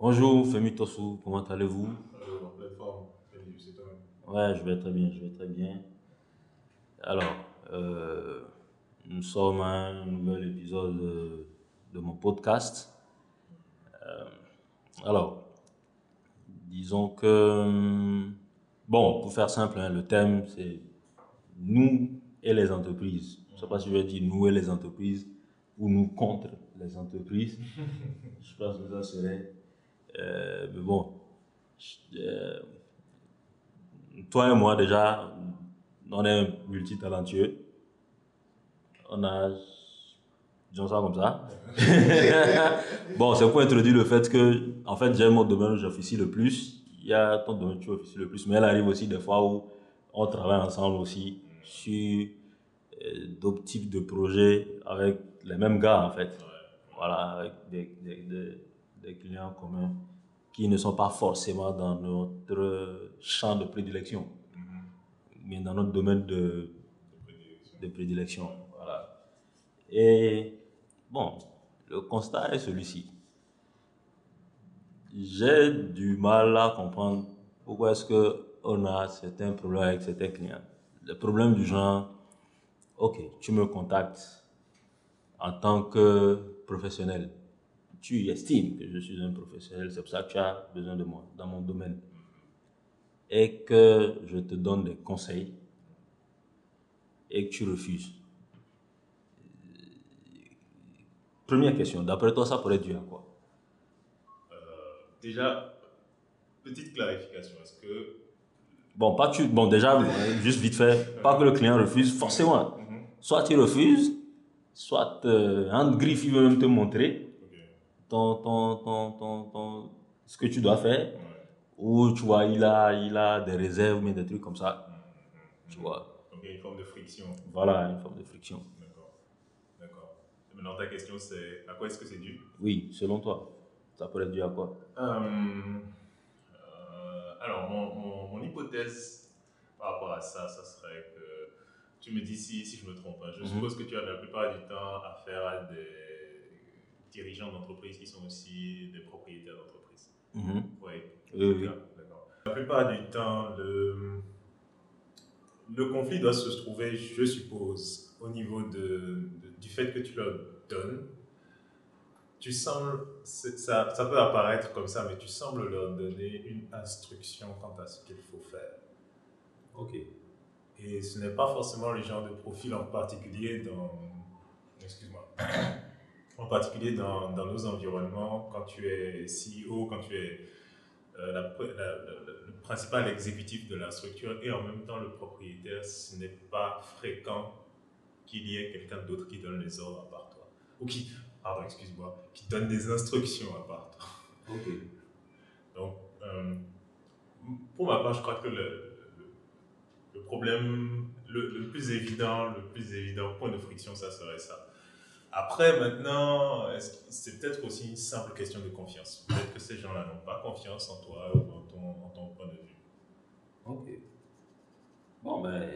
Bonjour Femi Tossou, comment allez-vous? Ouais, je vais très bien, je vais très bien. Alors, euh, nous sommes à un nouvel épisode de, de mon podcast. Euh, alors, disons que, hum, bon, pour faire simple, hein, le thème c'est nous et les entreprises. Je ne sais pas si je vais dire nous et les entreprises ou nous contre les entreprises. je pense que ça serait. Euh, mais bon, je- euh, toi et moi déjà, on est multitalentueux. On a, disons ça comme ça. bon, c'est pour introduire le fait que, en fait, j'ai mon domaine où j'officie le plus. Il y a ton domaine où tu officies le plus, mais il arrive aussi des fois où on travaille ensemble aussi sur euh, d'autres types de projets avec les mêmes gars, en fait. Voilà, avec des, des, des- des clients communs qui ne sont pas forcément dans notre champ de prédilection, mais dans notre domaine de, de prédilection. Voilà. Et bon, le constat est celui-ci. J'ai du mal à comprendre pourquoi est-ce qu'on a certains problèmes avec certains clients. Le problème du genre, ok, tu me contactes en tant que professionnel. Tu estimes que je suis un professionnel, c'est pour ça que tu as besoin de moi dans mon domaine. Et que je te donne des conseils et que tu refuses. Première question, d'après toi, ça pourrait durer à quoi? Déjà, petite clarification. Est-ce que. Bon, pas tu, bon déjà, euh, juste vite fait, pas que le client refuse, forcément. Mhm. Soit tu refuses, soit euh, un griffe, il veut même te montrer. Ton, ton, ton, ce que tu dois faire, ou tu vois, il a, il a des réserves, mais des trucs comme ça, tu vois. Donc, il y a une forme de friction. Voilà, une forme de friction. D'accord. Maintenant, ta question, c'est à quoi est-ce que c'est dû? Oui, selon toi, ça pourrait durer à quoi? Euh, euh, Alors, mon, mon, mon hypothèse par rapport à ça, ça serait que tu me dis si, si je me trompe. hein. Je Mhm. suppose que tu as la plupart du temps affaire à des dirigeants d'entreprise qui sont aussi des propriétaires d'entreprise. Mhm. Oui. Oui. La plupart du temps, le, le conflit doit se trouver, je suppose, au niveau de, de- du fait que tu leur donnes. Tu sembles, ça peut apparaître comme ça, mais tu sembles leur donner une instruction quant à ce qu'il faut faire. Ok. Et ce n'est pas forcément le genre de profil en particulier dans. Excuse-moi. En particulier dans, dans nos environnements, quand tu es CEO, quand tu es euh, la- la- la- la- le principal exécutif de la structure et en même temps le propriétaire, ce n'est pas fréquent qu'il y ait quelqu'un d'autre qui donne les ordres à part toi. Ou qui, pardon, excuse-moi, qui donne des instructions à part toi. Ok. Donc, euh, pour ma part, je crois que le, le- le problème le, le plus évident, le plus évident point de friction, ça serait ça. Après, maintenant, c'est peut-être aussi une simple question de confiance. Peut-être que ces gens-là n'ont pas confiance en toi ou en ton, point de vue. Ok. Bon, ben,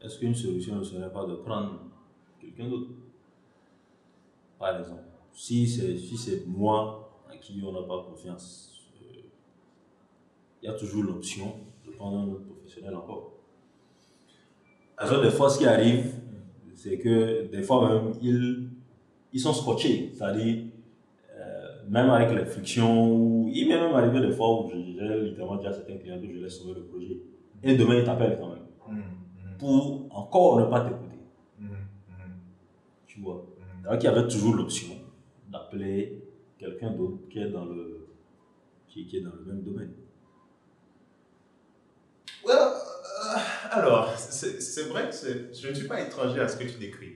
est-ce qu'une solution ne serait pas de prendre quelqu'un d'autre? Par exemple, si c'est si moi à qui on n'a pas confiance, euh, il y a toujours l'option de prendre un autre professionnel encore. Que des fois, ce qui arrive, c'est que des fois même, ils, ils sont scotchés. C'est-à-dire, euh, même avec les frictions, il m'est même arrivé des fois où j'ai littéralement dit à certains clients que je laisse sauver le projet. Et demain, ils t'appellent quand même. Pour encore ne pas t'écouter. Tu vois. Donc, il y avait toujours l'option d'appeler quelqu'un d'autre qui est dans le qui, qui est dans le même domaine. Well, euh, alors, c'est vrai que je ne suis pas étranger à ce que tu décris.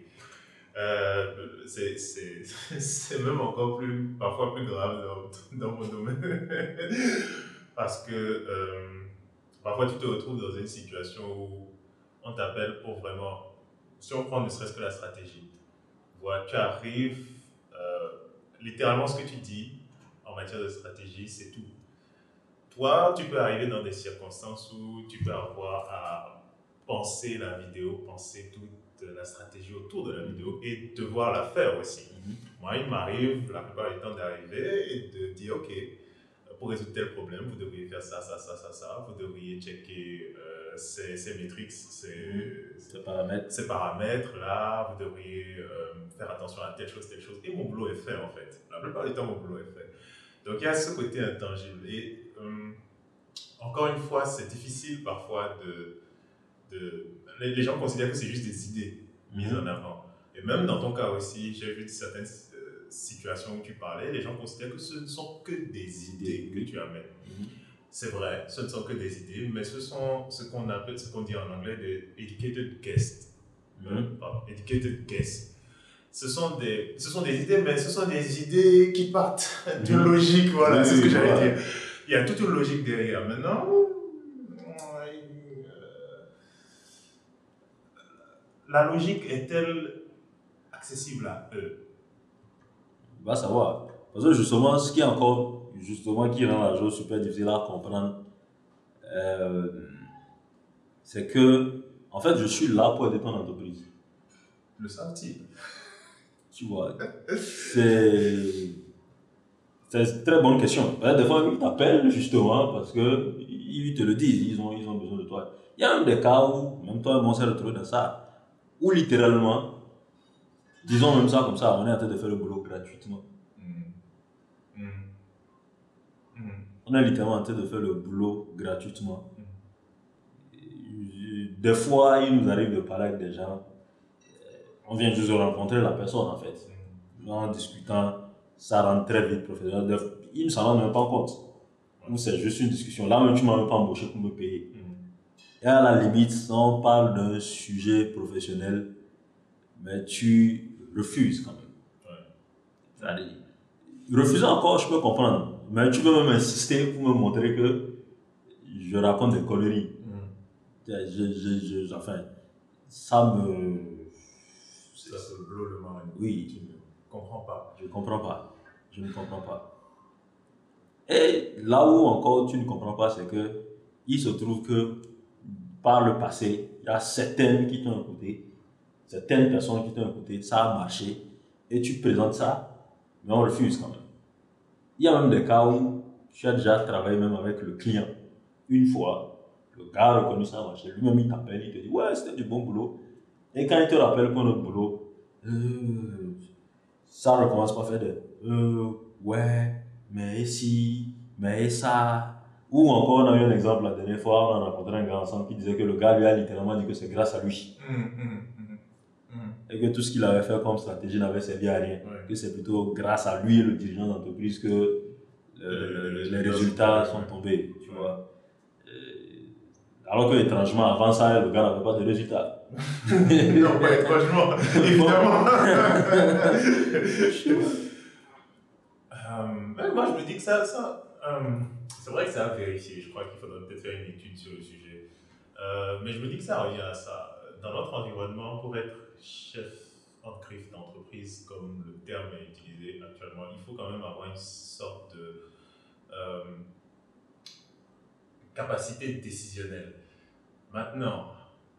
Euh, c'est- même encore plus, parfois plus grave dans, dans mon domaine. Parce que euh, parfois tu te retrouves dans une situation où on t'appelle pour vraiment, si on prend ne serait-ce que la stratégie, voilà, tu arrives, euh, littéralement ce que tu dis en matière de stratégie, c'est tout. Toi, tu peux arriver dans des circonstances où tu peux avoir à penser la vidéo, penser toute la stratégie autour de la vidéo et devoir la faire aussi. Moi, il m'arrive la plupart du temps d'arriver et de dire, OK, pour résoudre tel problème, vous devriez faire ça, ça, ça, ça, ça. Vous devriez checker euh, ces, ces métriques, ces, Ces paramètres. ces paramètres-là. Vous devriez euh, faire attention à telle chose, telle chose. Et mon boulot est fait, en fait. La plupart du temps, mon boulot est fait. Donc, il y a ce côté intangible. Et euh, encore une fois, c'est difficile parfois de, de... Les, gens considèrent que c'est juste des idées mises en avant. Et même dans ton cas aussi, j'ai vu certaines euh, situations où tu parlais, les gens considèrent que ce ne sont que des idées que tu amènes. Mhm. C'est vrai, ce ne sont que des idées, mais ce sont ce qu'on appelle, ce qu'on dit en anglais des educated guests. Mhm. pardon, educated guests. Ce sont, des, ce sont des idées, mais ce sont des idées qui partent d'une Mhm. logique, voilà, Oui, c'est ce que j'allais voilà. dire. Il y a toute une logique derrière. Maintenant, la logique est-elle accessible à eux? Va savoir. Parce que justement, ce qui est encore, justement, qui rend la chose super difficile à comprendre, euh, c'est que, en fait, je suis là pour aider ton entreprise. Le savent-ils? Tu vois, c'est. C'est une très bonne question. Des fois, ils t'appellent justement parce qu'ils te le disent, ils ont, ils ont besoin de toi. Il y a même des cas où, même toi, on s'est retrouvé dans ça, où littéralement, disons même ça comme ça, on est en train de faire le boulot gratuitement. Mm. Mm. Mm. On est littéralement en train de faire le boulot gratuitement. Des fois, il nous arrive de parler avec des gens. euh, On vient juste de rencontrer la personne en fait. En discutant, ça rentre très vite professionnel. Ils ne s'en rendent même pas compte. C'est juste une discussion. Là, même, tu ne m'as même pas embauché pour me payer. Et à la limite, si on parle d'un sujet professionnel, mais tu refuses quand même. Ouais. Refuser encore, je peux comprendre. Mais tu veux même insister pour me montrer que je raconte des conneries. Mm. Je, je, je- enfin, ça me. Ça se blow le mal. Oui. Tu ne comprends pas. Je ne comprends pas. Je ne comprends pas. Et là où encore tu ne comprends pas, c'est que il se trouve que par le passé, il y a certaines qui t'ont écouté, certaines personnes qui t'ont écouté, ça a marché, et tu présentes ça, mais on refuse quand même. Il y a même des cas où tu as déjà travaillé même avec le client. Une fois, le gars a reconnu ça a marché, lui-même il t'appelle, il te dit Ouais, c'était du bon boulot. Et quand il te rappelle pour notre boulot, euh, ça recommence pas à faire de euh, ouais, mais si, mais ça. Ou encore, on a eu un exemple la dernière fois, on a rencontré un gars ensemble qui disait que le gars lui a littéralement dit que c'est grâce à lui. Mm, mm, mm. Et que tout ce qu'il avait fait comme stratégie n'avait servi à rien. Ouais. Que c'est plutôt grâce à lui, le dirigeant d'entreprise, que euh, Les- résultats sont- tombés. Tu vois. Euh, Alors que étrangement, avant ça, le gars n'avait pas de résultats. non, pas étrangement, évidemment. Euh, mais moi, je me dis que ça, ça c'est vrai que c'est à vérifier. Je crois qu'il faudrait peut-être faire une étude sur le sujet. Euh, mais je me dis que ça revient à ça. Dans notre environnement, pour être chef griffe d'entreprise, comme le terme est utilisé actuellement, il faut quand même avoir une sorte de euh, capacité décisionnelle. Maintenant,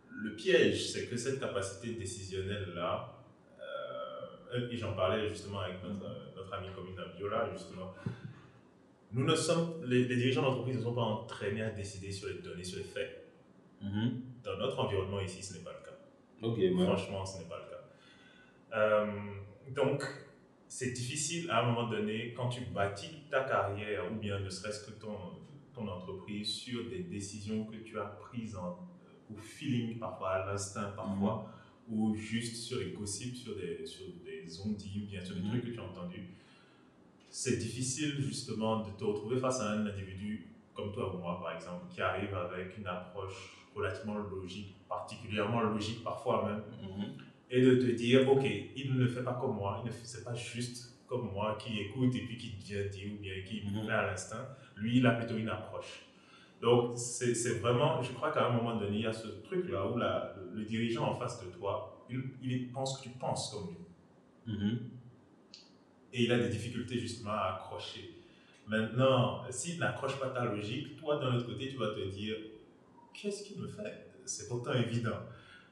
le piège, c'est que cette capacité décisionnelle-là, euh, et j'en parlais justement avec notre, notre ami commune Viola, justement, nous ne sommes, les, les dirigeants d'entreprise ne sont pas entraînés à décider sur les données, sur les faits. Mhm. Dans notre environnement ici, ce n'est pas le cas. Ouais. Franchement, ce n'est pas le cas. Euh, donc, c'est difficile à un moment donné, quand tu bâtis ta carrière, ou bien ne serait-ce que ton, ton entreprise, sur des décisions que tu as prises en, au feeling, parfois à l'instinct, parfois, ou juste sur les gossips, sur des, sur des ondits, ou bien sur des Mhm. trucs que tu as entendus. C'est difficile justement de te retrouver face à un individu comme toi ou moi, par exemple, qui arrive avec une approche relativement logique, particulièrement logique parfois même, Mhm. et de te dire, ok, il ne le fait pas comme moi, il ne fait pas juste comme moi, qui écoute et puis qui vient dire, ou bien qui Mhm. fait à l'instinct. Lui, il a plutôt une approche. Donc, c'est vraiment, je crois qu'à un moment donné, il y a ce truc-là où la- le, le dirigeant en face de toi, il, il pense que tu penses comme lui. Mhm. Et il a des difficultés justement à accrocher. Maintenant, s'il n'accroche pas ta logique, toi, d'un autre côté, tu vas te dire, qu'est-ce qu'il me fait? C'est pourtant évident.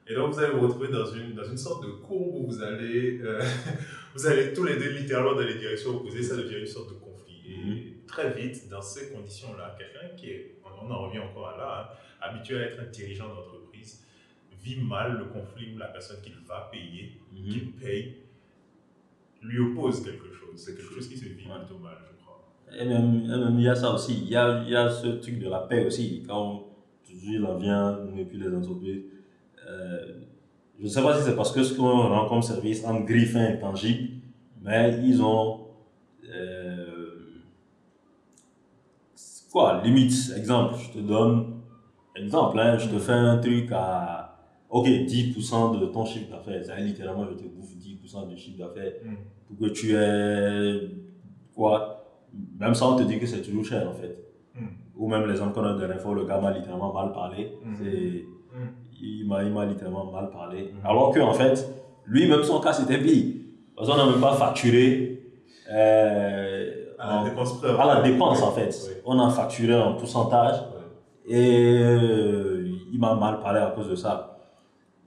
Et donc, vous allez vous retrouver dans une, dans une sorte de courbe où vous allez, euh, vous allez tous les deux littéralement dans les directions opposées, ça devient une sorte de conflit. Et très vite, dans ces conditions-là, quelqu'un qui est, on en revient encore à là, hein, habitué à être un dirigeant d'entreprise, vit mal le conflit où la personne qu'il va payer, Mhm. qu'il paye, lui oppose quelque chose. C'est quelque chose qui se vit plutôt mal, je crois. Et même, et même, il y a ça aussi. Il y a, il y a ce truc de la paix aussi. Quand il en vient, nous et puis les entreprises. euh, je ne sais pas si c'est parce que ce qu'on rend comme service en griffin intangible, mais ils ont. euh, quoi, limite, exemple, je te donne. Exemple, hein, je te fais un truc à. Ok, 10% de ton chiffre d'affaires. Ça, littéralement, je te bouffe 10% du chiffre d'affaires Mm. pour que tu aies. Quoi Même ça, on te dit que c'est toujours cher en fait. Mm. Ou même l'exemple qu'on a l'info, le gars m'a littéralement mal parlé. Mm. C'est-. Il m'a littéralement mal parlé. Alors que en fait, lui, même son cas, c'était pire. Parce qu'on n'a même pas facturé. euh, À la en- dépense à la dépense en fait. Oui. On a facturé en pourcentage. Et euh, il m'a mal parlé à cause de ça.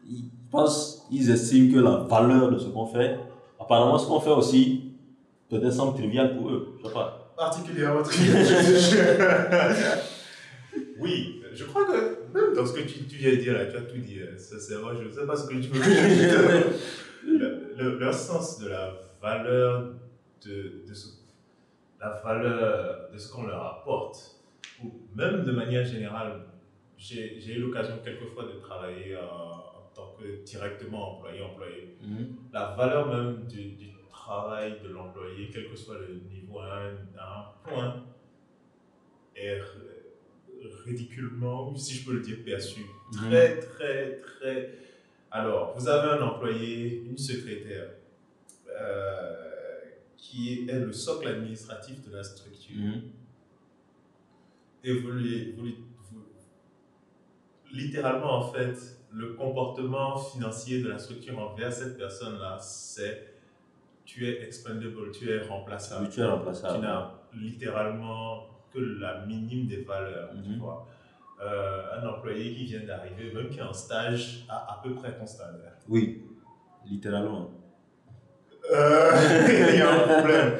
Ils pensent, ils estiment que la valeur de ce qu'on fait, apparemment ce qu'on fait aussi, peut-être semble trivial pour eux. Je sais pas. particulièrement trivial. oui, je crois que même dans ce que tu, tu viens de dire là, tu as tout dit. hein, Sincèrement, je ne sais pas ce que tu veux que. Le- le- leur sens de la valeur de, de ce, la valeur de ce qu'on leur apporte, ou même de manière générale, j'ai j'ai eu l'occasion quelquefois de travailler en, directement employé-employé la valeur même du, du travail de l'employé, quel que soit le niveau, à un, à un point, est ridiculement, si je peux le dire, perçu. Très, très, très. Alors, vous avez un employé, une secrétaire, euh, qui est le socle administratif de la structure. Mhm. Et vous lui, vous lui- littéralement, en fait, le comportement financier de la structure envers cette personne-là, c'est tu es expendable, tu es remplaçable. Oui, tu es Tu remplaçable. n'as littéralement que la minime des valeurs, tu Mhm. vois. Euh, un employé qui vient d'arriver, même qui est en stage, a à peu près ton salaire. Oui, littéralement. Euh, il y a un problème.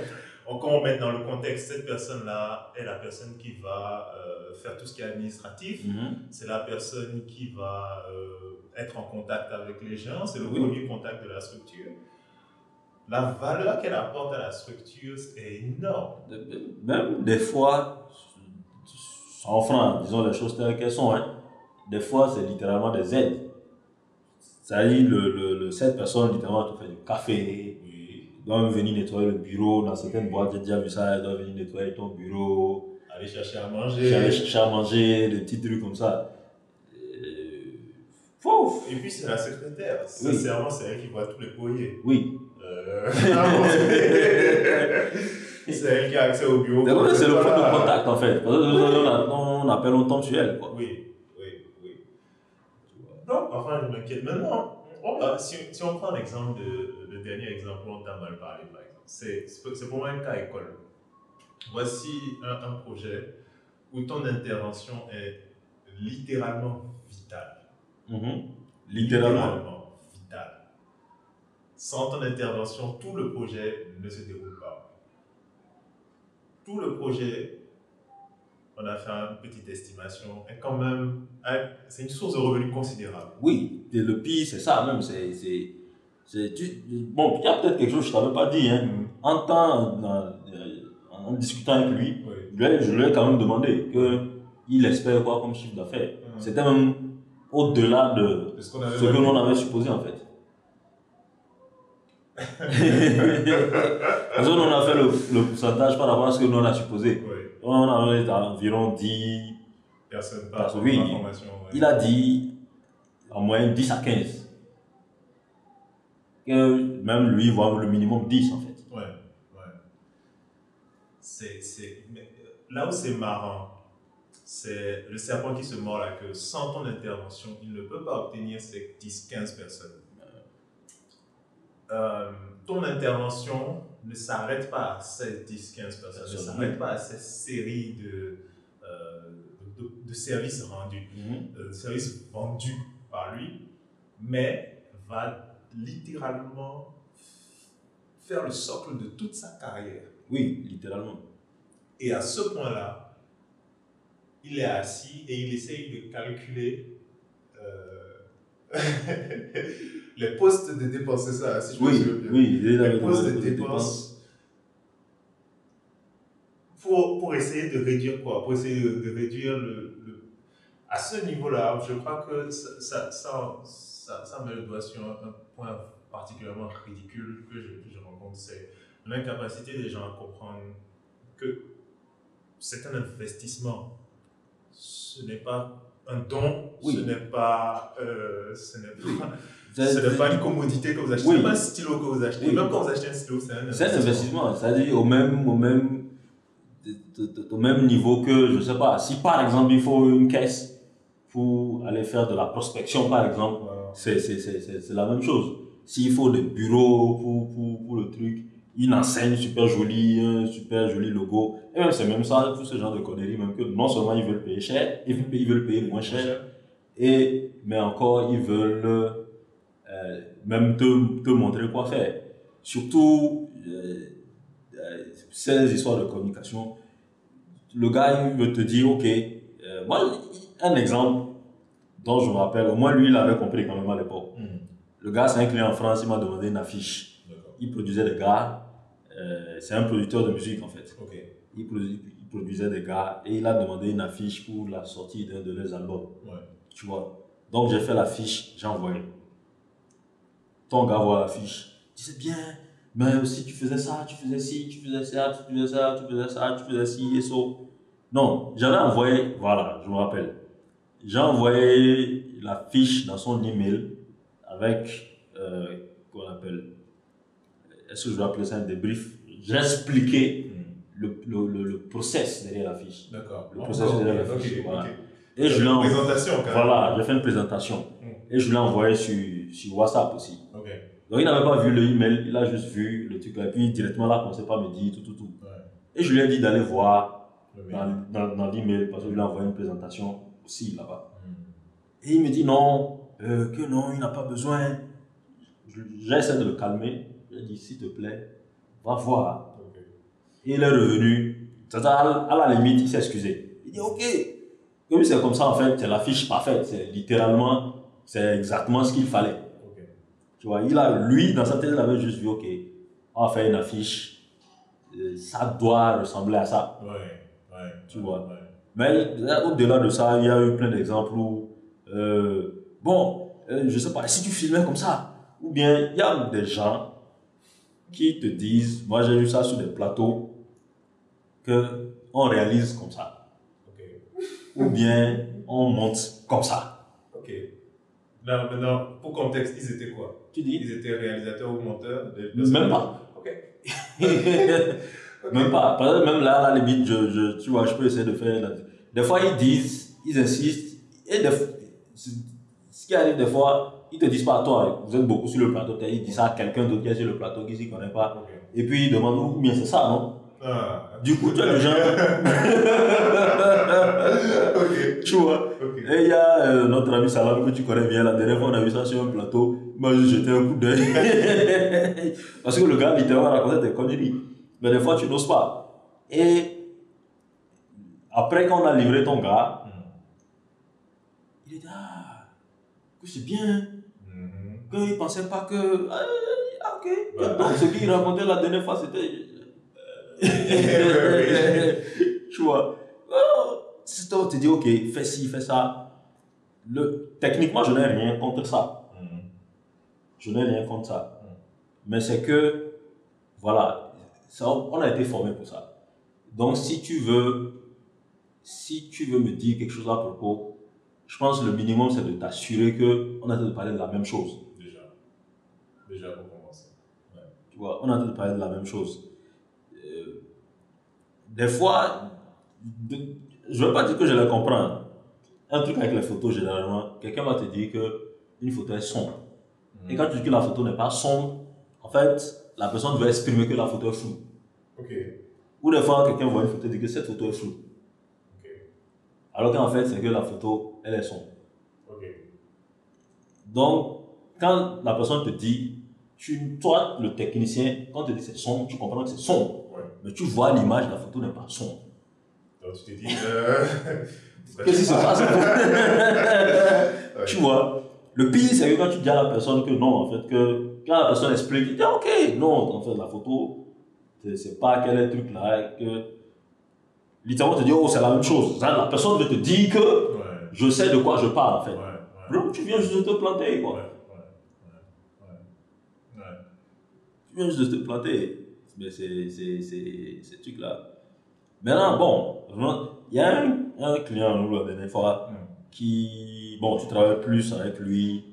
Quand on met dans le contexte, cette personne-là est la personne qui va euh, faire tout ce qui est administratif. Mhm. C'est la personne qui va euh, être en contact avec les gens. C'est le Oui. premier contact de la structure. La valeur qu'elle apporte à la structure est énorme. Même des fois, sans francs, disons les choses telles qu'elles sont, hein, des fois c'est littéralement des aides. C'est-à-dire, le, le, le- cette personne littéralement te fait du café, Doit venir nettoyer le bureau. Dans certaines boîtes, j'ai déjà vu ça, elle doit venir nettoyer ton bureau, Aller chercher à manger. j'allais chercher à manger, des petits trucs comme ça. Euh, Pouf Et puis c'est la secrétaire. Oui. Sincèrement, c'est elle qui voit tous les courriers. Oui. Euh, c'est elle qui a accès au bureau. C'est le point de contact en fait. Parce que on, appelle, on tombe sur elle. Quoi. Oui, oui, oui. Non, enfin, je m'inquiète. Maintenant, on si, si on prend l'exemple de dernier exemple où on t'a mal parlé, par exemple, c'est pour moi un cas école. Voici un, un projet où ton intervention est littéralement vitale. Mhm. Littéralement. vitale. Sans ton intervention, tout le projet ne se déroule pas. Tout le projet, on a fait une petite estimation, est quand même, hein, c'est une source de revenus considérable. Oui, et le pire, c'est ça même. C'est, tu- bon, il y a peut-être quelque chose que je ne t'avais pas dit. Hein. En, temps, euh, en discutant avec lui, Oui. je lui ai- je lui ai quand même demandé qu'il espère quoi comme chiffre d'affaires. Mm. C'était même au-delà de ce que l'on avait supposé en fait. Parce qu'on a fait le, le pourcentage par rapport à ce que l'on a supposé. Oui, On avait environ 10, personne Parce par oui, ouais. il a dit en moyenne 10 à 15. Que même lui voit le minimum 10 en fait. Ouais, ouais. C'est, c'est, euh, là où c'est marrant, c'est le serpent qui se mord la queue. Sans ton intervention, il ne peut pas obtenir ces 10-15 personnes. Euh, ton intervention ne s'arrête pas à ces 10-15 personnes, ne s'arrête pas à cette série de, euh, de, de services rendus euh, service vendu par lui, mais va littéralement faire le socle de toute sa carrière. Oui, littéralement. Et à ce point-là, il est assis et il essaye de calculer euh, les postes de dépenses, c'est ça, si je Oui, bien. oui, il est là, les postes de dépenses pour, pour essayer de réduire quoi? Pour essayer de, de réduire le, le- À ce niveau-là, je crois que ça, ça, ça, ça- ça met le doigt sur un, un point particulièrement ridicule que je, que je rencontre, c'est l'incapacité des gens à comprendre que c'est un investissement. Ce n'est pas un don, Oui. ce n'est pas, euh, ce n'est pas, C'est- ce n'est pas une commodité que vous achetez, Oui. ce n'est pas un stylo que vous achetez. Oui. Même quand vous achetez un stylo, c'est un C'est un investissement, c'est-à-dire au même, au même, au même niveau que, je sais pas, si par exemple il faut une caisse pour aller faire de la prospection, par exemple. C'est c'est- c'est- c'est- la même chose. S'il faut des bureaux pour, pour, pour le truc, une enseigne super jolie, un super joli logo, et même c'est même ça, tout ce genre de conneries, même que non seulement ils veulent payer cher, ils veulent, ils veulent payer moins cher, et, mais encore, ils veulent euh, même te, te montrer quoi faire. Surtout, euh, euh, ces histoires de communication, le gars, il veut te dire, OK, moi, un exemple dont je me rappelle, au moins lui, il avait compris quand même à l'époque. Hmm. Le gars, c'est un client en France, il m'a demandé une affiche. Il produisait des gars, euh, c'est un producteur de musique en fait. Il, produ- il produisait des gars et il a demandé une affiche pour la sortie d'un de leurs albums. Ouais. Tu vois. Donc j'ai fait l'affiche, j'ai envoyé. Ton gars voit l'affiche. Il dit c'est bien, mais si tu faisais ça, tu faisais ci, tu faisais ça, tu faisais ça, tu faisais ça, tu faisais ci et ça. Non, j'avais envoyé, voilà, je me rappelle. J'ai envoyé la fiche dans son email avec, euh, qu'on appelle, est-ce que je dois appeler ça un débrief? J'ai expliqué Hmm. le, le, le, le process derrière la fiche. D'accord. Le processus Encore, de la fiche, voilà. Et je l'ai Une envoyé. présentation quand même. Voilà, j'ai fait une présentation. Mm. Et je l'ai envoyé sur, sur WhatsApp aussi. Donc il n'avait pas vu le email, il a juste vu le truc là. Et puis directement là, il commençait pas à me dire tout, tout, tout. Ouais. Et je lui ai dit d'aller voir dans, dans, dans l'email parce que je lui ai envoyé une présentation aussi là-bas. Hmm. Et il me dit non, euh, que non, il n'a pas besoin. Je- J'essaie de le calmer. Je lui ai dit s'il te plaît, va voir. Et il est revenu. À la limite, il s'est excusé. Il dit ok. Comme c'est comme ça, en fait, c'est la fiche parfaite. C'est littéralement, c'est exactement ce qu'il fallait. Tu vois, il a, lui, dans sa tête, il avait juste vu, ok, on va faire une affiche. Euh, Ça doit ressembler à ça. Ouais. Ouais. Tu vois. Ouais. Mais euh, au-delà de ça, il y a eu plein d'exemples où, euh, bon, euh, je sais pas, si tu filmais comme ça, ou bien il y a des gens qui te disent, moi j'ai vu ça sur des plateaux, que on réalise comme ça, ou bien on monte comme ça. Ok. Là, maintenant, pour contexte, ils étaient quoi? Tu dis? Ils étaient réalisateurs ou monteurs Même pas. Ok. Même pas. Par exemple, même là, à la limite, je, je, tu vois, je peux essayer de faire. Des fois, ils disent, ils insistent. Et des, ce qui arrive des fois, ils te disent pas à toi, vous êtes beaucoup sur le plateau, ils disent ça à quelqu'un d'autre qui est sur le plateau qui s'y connaît pas. Et puis ils demandent, ou bien c'est ça, non? Ah. Du coup, tu as le genre. ok. tu vois. Et il y a euh, notre ami Salam que tu connais bien, la dernière fois on a vu ça sur un plateau, m'a juste jeté un coup d'œil. Parce que le gars littéralement racontait des conneries. Mais des fois tu n'oses pas. Et après quand on a livré ton gars, il dit Ah, que c'est bien, Mhm. qu'il ne pensait pas que. Ah, ah, ok. Voilà. Donc ce qu'il racontait la dernière fois c'était. tu vois. Oh, Si toi te dit ok, fais ci, fais ça. Le, techniquement je n'ai rien contre ça. Mhm. Je n'ai rien contre ça. Mm. Mais c'est que, voilà, ça, on a été formé pour ça. Donc, si tu veux, si tu veux me dire quelque chose à propos, je pense que le minimum, c'est de t'assurer qu'on a de parler de la même chose. Déjà. Déjà pour commencer. Tu vois, on a de parler de la même chose. Euh, des fois, de- je ne veux pas dire que je les comprends. Un truc avec les photos, généralement, quelqu'un va te dire qu'une photo est sombre. Et quand tu dis que la photo n'est pas sombre, en fait, la personne veut exprimer que la photo est floue. Ok. Ou des fois, quelqu'un voit une photo et dit que cette photo est floue. Alors qu'en fait, c'est que la photo, elle est sombre. Donc, quand la personne te dit, tu, toi, le technicien, quand tu dis c'est sombre, tu comprends que c'est sombre. Ouais. Mais tu vois l'image, la photo n'est pas sombre. Alors tu te dis, euh, Qu'est-ce qui se passe? Tu vois Le pire, c'est que quand tu dis à la personne que non, en fait, que quand la personne explique, tu dis ok, non, en fait, la photo, c'est pas quel est le truc là, que littéralement, tu dis, oh, c'est la même chose. La personne veut te dire que Ouais, je sais de quoi je parle, en fait. ouais, tu viens juste de te planter, quoi. ouais, ouais, ouais. Ouais. Tu viens juste de te planter. Mais c'est ces trucs-là. Maintenant, bon, il y a un, un client, nous, la dernière fois, Mm. qui, bon, tu travailles plus avec lui.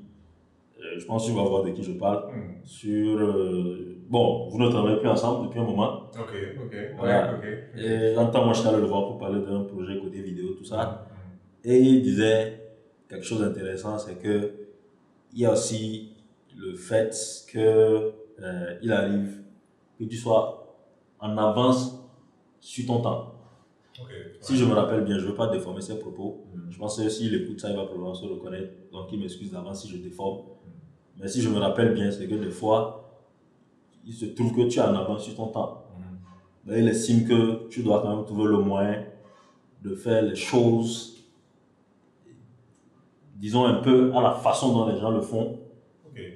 Euh, Je pense que tu vas voir de qui je parle. Hmm. Sur, euh, bon, vous ne travaillez plus ensemble depuis un moment. Ok, ok, ouais, Voilà. ok. ok. Et un temps, moi, je suis allé le voir pour parler d'un projet côté vidéo, tout ça. Hmm. Et il disait quelque chose d'intéressant, c'est que il y a aussi le fait que euh, il arrive que tu sois en avance sur ton temps. Si je me rappelle bien, je ne veux pas déformer ses propos. Hmm. Je pense que s'il écoute ça, il va probablement se reconnaître. Donc il m'excuse d'avance si je déforme. Mais si je me rappelle bien, c'est que des fois, il se trouve que tu es en avance sur ton temps. Mais il estime que tu dois quand même trouver le moyen de faire les choses, disons un peu à la façon dont les gens le font,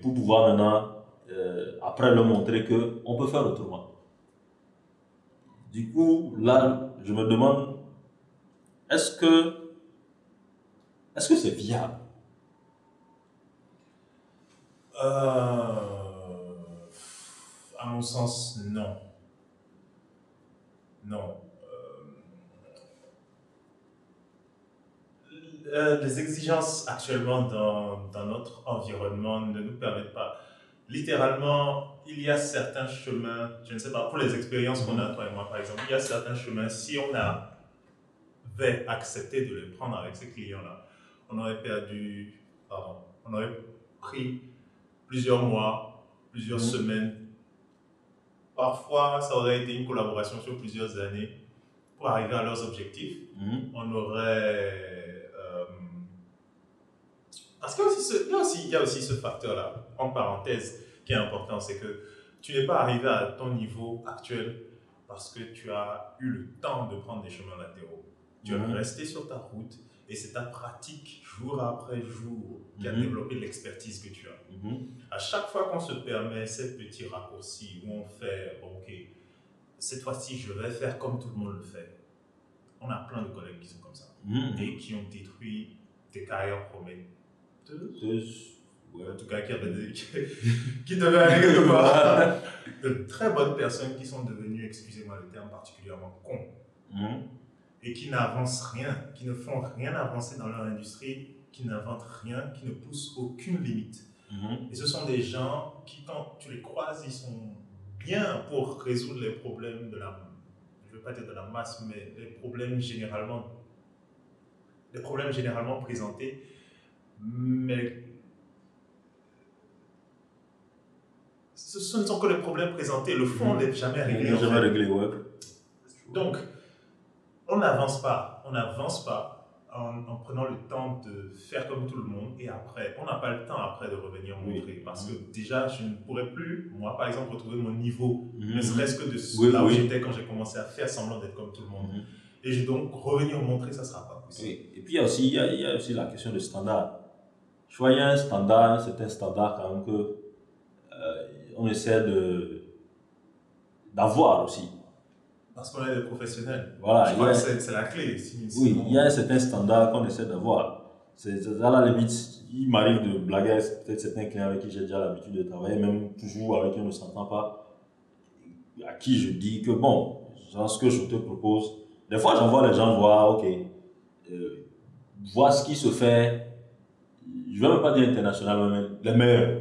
pour pouvoir maintenant, euh, après leur montrer qu'on peut faire autrement. Du coup, là, je me demande, est-ce que est-ce que c'est viable? À mon sens, non. Non. Euh, euh, les exigences actuellement dans, dans notre environnement ne nous permettent pas. Littéralement, il y a certains chemins, je ne sais pas, pour les expériences qu'on a, toi et moi par exemple, il y a certains chemins, si on avait accepté de les prendre avec ces clients-là, on aurait perdu, pardon, on aurait pris plusieurs mois, plusieurs Mhm. semaines. Parfois, ça aurait été une collaboration sur plusieurs années pour arriver à leurs objectifs. Mhm. On aurait... euh, parce qu'il y a aussi ce, y a aussi, facteur-là, en parenthèse, qui est important, c'est que tu n'es pas arrivé à ton niveau actuel parce que tu as eu le temps de prendre des chemins latéraux. Tu Mhm. es resté sur ta route et c'est ta pratique, jour après jour, qui a Mhm. développé l'expertise que tu as. Mhm. À chaque fois qu'on se permet ces petits raccourcis où on fait, ok, cette fois-ci je vais faire comme tout le monde le fait, on a plein de collègues qui sont comme ça Mhm. et qui ont détruit des carrières prometteuses. Ouais. En tout cas, qui, avaient des- qui aller quelque part. De très bonnes personnes qui sont devenues, excusez-moi le terme, particulièrement cons. Et qui n'avancent rien, qui ne font rien avancer dans leur industrie, qui n'inventent rien, qui ne poussent aucune limite. Mhm. Et ce sont des gens qui, quand tu les croises, ils sont bien pour résoudre les problèmes de la, je veux pas dire de la masse, mais les problèmes généralement, les problèmes généralement présentés, mais ce, ne sont que les problèmes présentés. Le fond Mhm. n'est jamais réglé. Jamais ouais. Donc, on n'avance pas, on n'avance pas en, en prenant le temps de faire comme tout le monde et après, on n'a pas le temps après de revenir Oui. montrer parce que déjà, je ne pourrais plus, moi par exemple, retrouver mon niveau, Mhm. ne serait-ce que de Oui, là où oui. j'étais quand j'ai commencé à faire semblant d'être comme tout le monde. Mhm. Et je donc revenir montrer, ça ne sera pas possible. Et puis il y a aussi, il y a, il y a aussi la question de standard. Je vois, il y a un standard, c'est un standard quand même que euh, on essaie de d'avoir aussi. Parce qu'on est des professionnels. Voilà, je il y crois a- que c'est la clé. Si- Oui, sinon- il y a un certain standard qu'on essaie d'avoir. C'est à la limite, il m'arrive de blaguer avec peut-être certains clients avec qui j'ai déjà l'habitude de travailler, même toujours avec qui on ne s'entend pas, à qui je dis que bon, genre ce que je te propose, des fois j'envoie les gens voir, ok, euh, voir ce qui se fait, je ne vais même pas dire international, mais les meilleurs,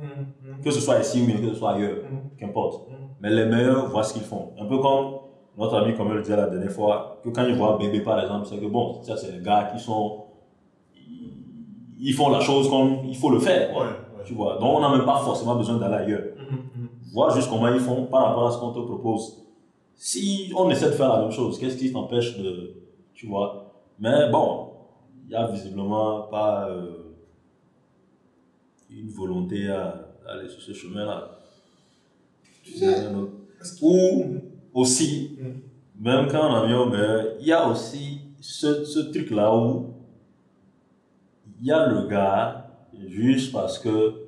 Mhm, que ce soit ici ou que ce soit ailleurs, mhm, qu'importe. Mais les meilleurs voient ce qu'ils font. Un peu comme notre ami, comme elle le disait la dernière fois, que quand ils voient bébé par exemple, c'est que bon, ça c'est les gars qui sont. Ils font la chose comme il faut le faire. quoi. Ouais, ouais. Tu vois. Donc on n'a même pas forcément besoin d'aller ailleurs. Mhm, mhm. Voir juste comment ils font par rapport à ce qu'on te propose. Si on essaie de faire la même chose, qu'est-ce qui t'empêche de. Tu vois. Mais bon, il n'y a visiblement pas euh, une volonté à, à aller sur ce chemin-là. Ou aussi, même quand en avion, ben, il y a aussi ce, ce truc-là où il y a le gars, juste parce que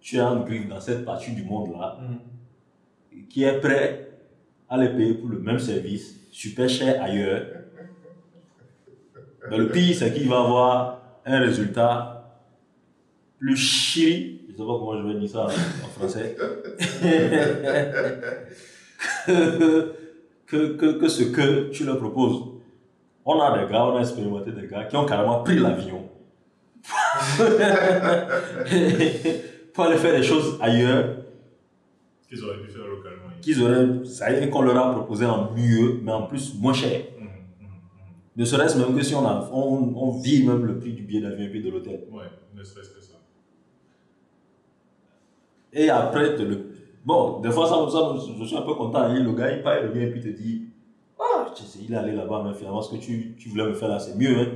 tu es en grille dans cette partie du monde-là, qui est prêt à les payer pour le même service, super cher ailleurs. Mais le pire, c'est qu'il va avoir un résultat plus ne sais pas comment je vais dire ça en français, que, que, que, ce que tu leur proposes. On a des gars, on a expérimenté des gars qui ont carrément pris l'avion pour aller faire des choses ailleurs Qu'ils auraient pu faire localement. qu'ils auraient, ça qu'on leur a proposé en mieux, mais en plus moins cher. Mhm, mhm, mhm. Ne serait-ce même que si on, a, on, on vit même le prix du billet d'avion et puis de l'hôtel. Ouais, ne serait-ce que ça. Et après, te le... bon, des fois, ça, ça, je suis un peu content. hein. Le gars, il part, il revient et puis te dit Ah, tu sais, il est allé là-bas, mais finalement, ce que tu, tu voulais me faire là, c'est mieux. Hein.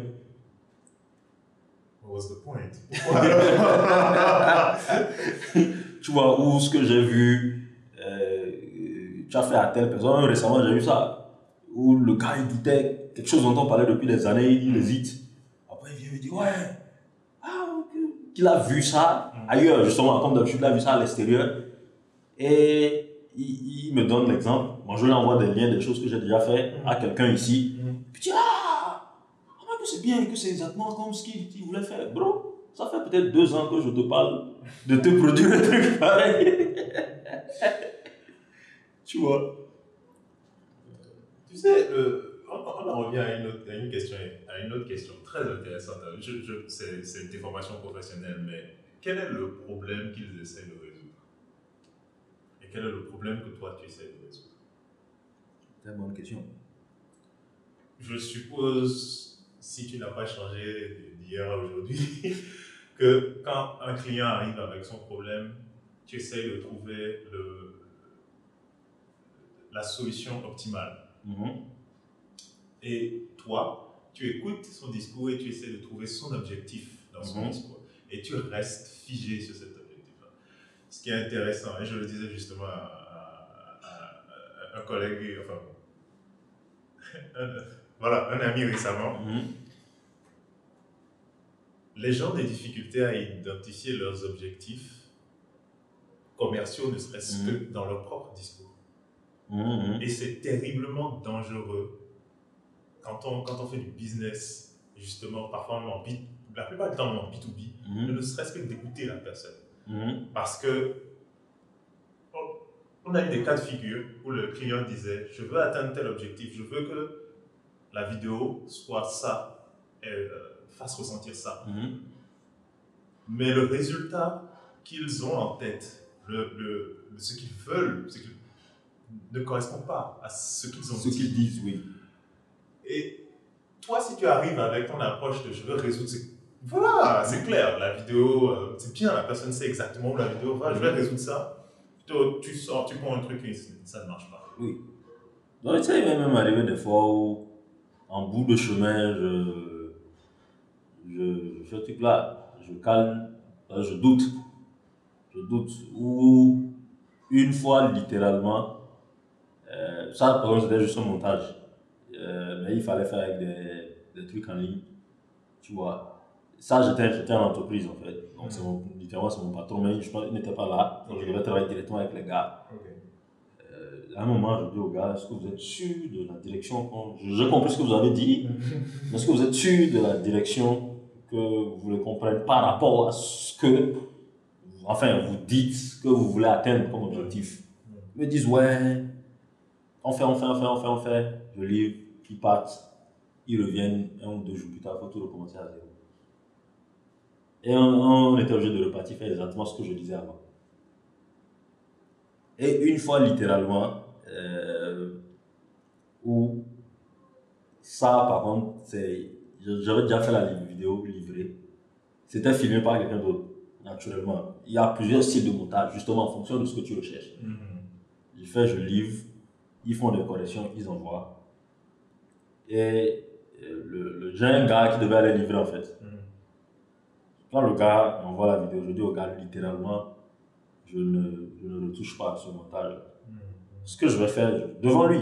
What was the point? Tu vois, ou ce que j'ai vu, euh, tu as fait à telle personne. Récemment, j'ai vu ça. Où le gars, il doutait quelque chose dont on parlait depuis des années, il hésite. Après, il vient me dire Ouais, ah. Qu'il a vu ça ailleurs, justement, comme d'habitude, a vu ça à l'extérieur. Et il, il me donne l'exemple. Moi, je lui envoie des liens, des choses que j'ai déjà fait à quelqu'un ici. Puis tu dis, ah, que c'est bien, que c'est exactement comme ce qu'il voulait faire? Bro, ça fait peut-être deux ans que je te parle de te produire un truc pareil. tu vois. Tu sais, euh, on, on en revient à une, autre, à une question, à une autre question très intéressante. Je, je, c'est, c'est une déformation professionnelle, mais quel est le problème qu'ils essaient de résoudre? Et quel est le problème que toi tu essaies de résoudre? Une bonne question. Je suppose, si tu n'as pas changé d'hier à aujourd'hui, que quand un client arrive avec son problème, tu essaies de trouver le, la solution optimale. Mhm. Et toi, tu écoutes son discours et tu essaies de trouver son objectif dans son Mhm. discours. Et tu restes figé sur cet objectif-là. Ce qui est intéressant, et je le disais justement à, à- à un collègue, enfin, voilà, un ami récemment, Mhm. les gens ont des difficultés à identifier leurs objectifs commerciaux, ne serait-ce que dans leur propre discours. Mhm. Et c'est terriblement dangereux quand on, quand on fait du business, justement, parfois en B, la plupart du temps en B2B, Mhm. ne serait-ce que d'écouter la personne. Mhm. Parce que on- a eu des cas de figure où le client disait Je veux atteindre tel objectif, je veux que la vidéo soit ça, et, euh, fasse ressentir ça. Mhm. Mais le résultat qu'ils ont en tête, le, le- le- ce qu'ils veulent, ce ne correspond pas à ce qu'ils ont Ce dit. qu'ils disent, oui. Et toi, si tu arrives avec ton approche de je veux résoudre, voilà, c'est clair, la vidéo, euh, c'est bien, la personne sait exactement où la vidéo va, je vais résoudre ça. Toi, tu sors, tu prends un truc et ça ne marche pas. Donc, ça, il m'est même arrivé des fois où, en bout de chemin, je, je, je fais un truc là, je calme, euh, je doute. Je doute. Ou, une fois, littéralement, euh, ça, par exemple, c'était juste un montage. Mais il fallait faire avec des, des trucs en ligne. Tu vois. Ça, j'étais en entreprise, en fait. Donc, c'est mon, littéralement, c'est mon patron, mais je n'était pas là. Donc, je devais travailler directement avec les gars. Euh, à un moment, je dis au gars, est-ce que vous êtes sûr de la direction J'ai compris ce que vous avez dit, mais est-ce que vous êtes sûr de la direction que vous voulez qu'on prenne par rapport à ce que, enfin, vous dites que vous voulez atteindre comme objectif? Ils me disent, ouais, on fait, on fait, on fait, on fait, on fait. Je livre, ils partent, ils reviennent un ou deux jours plus tard, il faut tout recommencer à zéro. Et on, on était obligé de repartir faire exactement ce que je disais avant. Et une fois littéralement, euh, où ça par contre, c'est, j'avais déjà fait la vidéo livrée. C'était filmé par quelqu'un d'autre, naturellement. Il y a plusieurs styles de montage, justement en fonction de ce que tu recherches. Je fais, je livre, ils font des corrections, ils envoient. Et euh, le, le, j'ai un gars qui devait aller livrer en fait. Quand le gars envoie la vidéo, je dis au gars littéralement, je ne, je ne retouche pas à ce montage. Ce que je vais faire devant lui,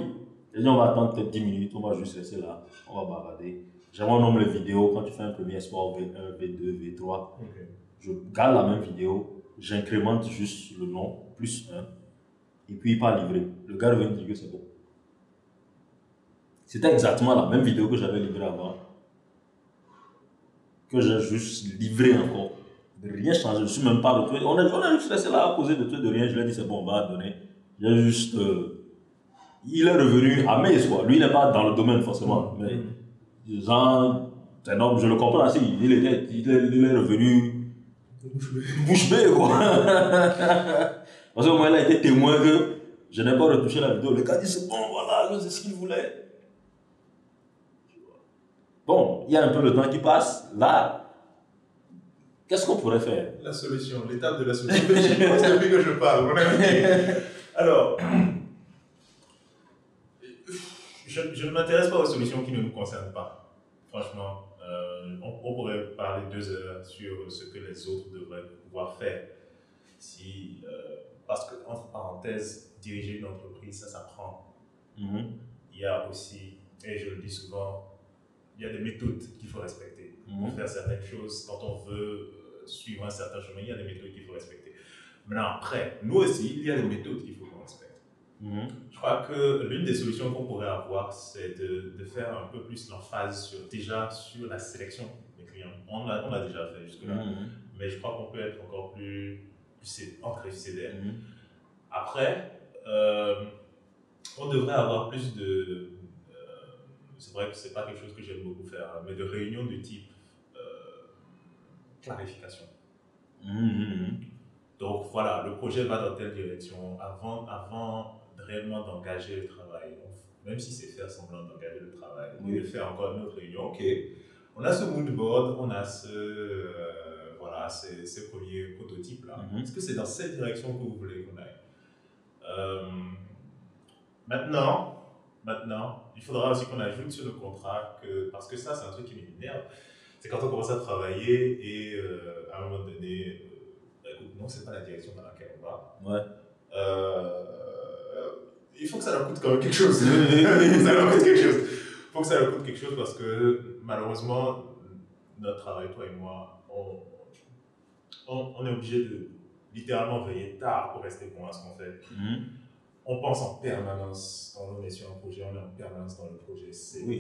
dit, on va attendre peut-être 10 minutes, on va juste rester là, on va bavarder. J'avais un nombre de vidéos quand tu fais un premier sport V1, V2, V3. Ok. Je garde la même vidéo, j'incrémente juste le nom, plus 1, et puis il part livrer. Le gars revient dire que c'est bon. C'était exactement la même vidéo que j'avais livrée avant, que j'ai juste livré encore. Rien changé, je ne suis même pas retrouvé. On est, on est juste resté là à causer de tout de rien. Je lui ai dit c'est bon, on va donner. J'ai juste. euh, il est revenu à mes quoi. Lui, il n'est pas dans le domaine forcément, mais genre, c'est énorme, je le comprends aussi. Il, était, il, est, il est revenu bouche bée, quoi. Parce que moi, il a été témoin que je n'ai pas retouché la vidéo. Le gars dit c'est bon, voilà, c'est ce qu'il voulait. Bon, il y a un peu le temps qui passe. Là, qu'est-ce qu'on pourrait faire? La solution, l'étape de la solution. Pense depuis que je parle. Alors, je, je ne m'intéresse pas aux solutions qui ne nous concernent pas. Franchement, euh, on, on pourrait parler deux heures sur ce que les autres devraient pouvoir faire. Si, euh, parce que, entre parenthèses, diriger une entreprise, ça s'apprend. Mhm, Il y a aussi, et je le dis souvent, il y a des méthodes qu'il faut respecter pour mhm, faire certaines choses, quand on veut euh, suivre un certain chemin, il y a des méthodes qu'il faut respecter. Maintenant, après, nous aussi, il y a des méthodes qu'il faut qu'on respecte. mhm, Je crois que l'une des solutions qu'on pourrait avoir, c'est de, de faire un peu plus l'emphase sur, déjà sur la sélection des clients. On l'a on l'a déjà fait jusque-là, mhm, mais je crois qu'on peut être encore plus, plus ancré mhm. Après, euh, on devrait avoir plus de. C'est vrai que c'est pas quelque chose que j'aime beaucoup faire, mais de réunions de type euh, clarification. Mhm, mhm. Donc voilà, le projet va dans telle direction. Avant, avant réellement d'engager le travail, on- même si c'est faire semblant d'engager le travail, Oui. de faire encore une autre réunion, Ok. on a ce mood board, on a ce, euh, voilà, ces, ces premiers prototypes-là. Mhm. Est-ce que c'est dans cette direction que vous voulez qu'on aille? Euh, Maintenant, maintenant, il faudra aussi qu'on ajoute sur le contrat, que, parce que ça, c'est un truc qui m'énerve, c'est quand on commence à travailler et euh, à un moment donné, euh, bah, écoute, non, c'est pas la direction dans laquelle on va. Ouais. Euh, il faut que ça leur coûte quand même quelque chose. ça leur coûte quelque chose. Il faut que ça leur coûte quelque chose parce que malheureusement, notre travail, toi et moi, on, on, on est obligé de littéralement veiller tard pour rester bon à ce qu'on fait. Mhm. On pense en permanence, quand on est sur un projet, on est en permanence dans le projet. C'est Oui.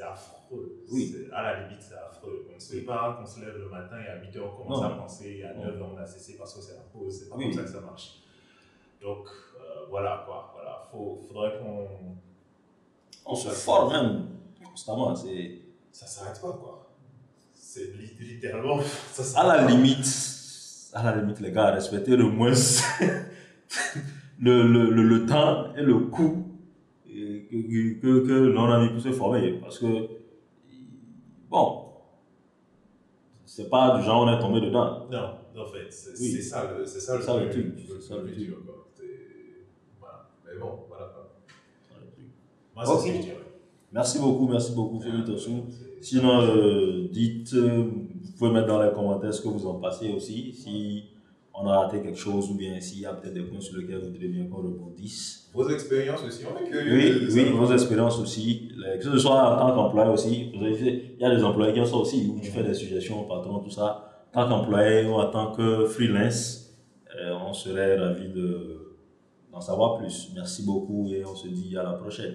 affreux. Oui. À la limite, c'est affreux. On ne se fait pas qu'on se lève le matin et à 8 heures, on commence Non. à penser, et à Non. 9 heures, on a cessé parce que c'est la pause. C'est pas comme ça que ça marche. Donc, euh, voilà quoi. Voilà. Faut, faudrait qu'on. On se forme même constamment. Ça s'arrête pas quoi. C'est li- littéralement. Ça à la pas. limite, à la limite, les gars, respectez le moins le, le, le, le temps et le coût que, que, que l'on a mis pour se former. Parce que, bon, c'est pas du genre on est tombé dedans. Non, en fait, c'est Oui. ça le, ça le, C'est ça le truc, c'est ça le truc. Voilà. Mais bon, voilà. Moi, Ok. c'est ce que je dirais. Merci beaucoup, merci beaucoup, Félix Tossou. Sinon, euh, dites, euh, vous pouvez mettre dans les commentaires ce que vous en pensez aussi. Si on a raté quelque chose ou bien s'il y a peut-être des points sur lesquels vous voudriez bien qu'on rebondisse. Vos expériences aussi, on est curieux. Oui, de- de oui, savoir. vos expériences aussi. Que ce soit en tant qu'employé aussi. Vous avez fait- Il y a des employés qui ont ça aussi, où tu fais des suggestions au patron, tout ça. En tant qu'employé ou en tant que freelance, euh, on serait ravis de- d'en savoir plus. Merci beaucoup et on se dit à la prochaine.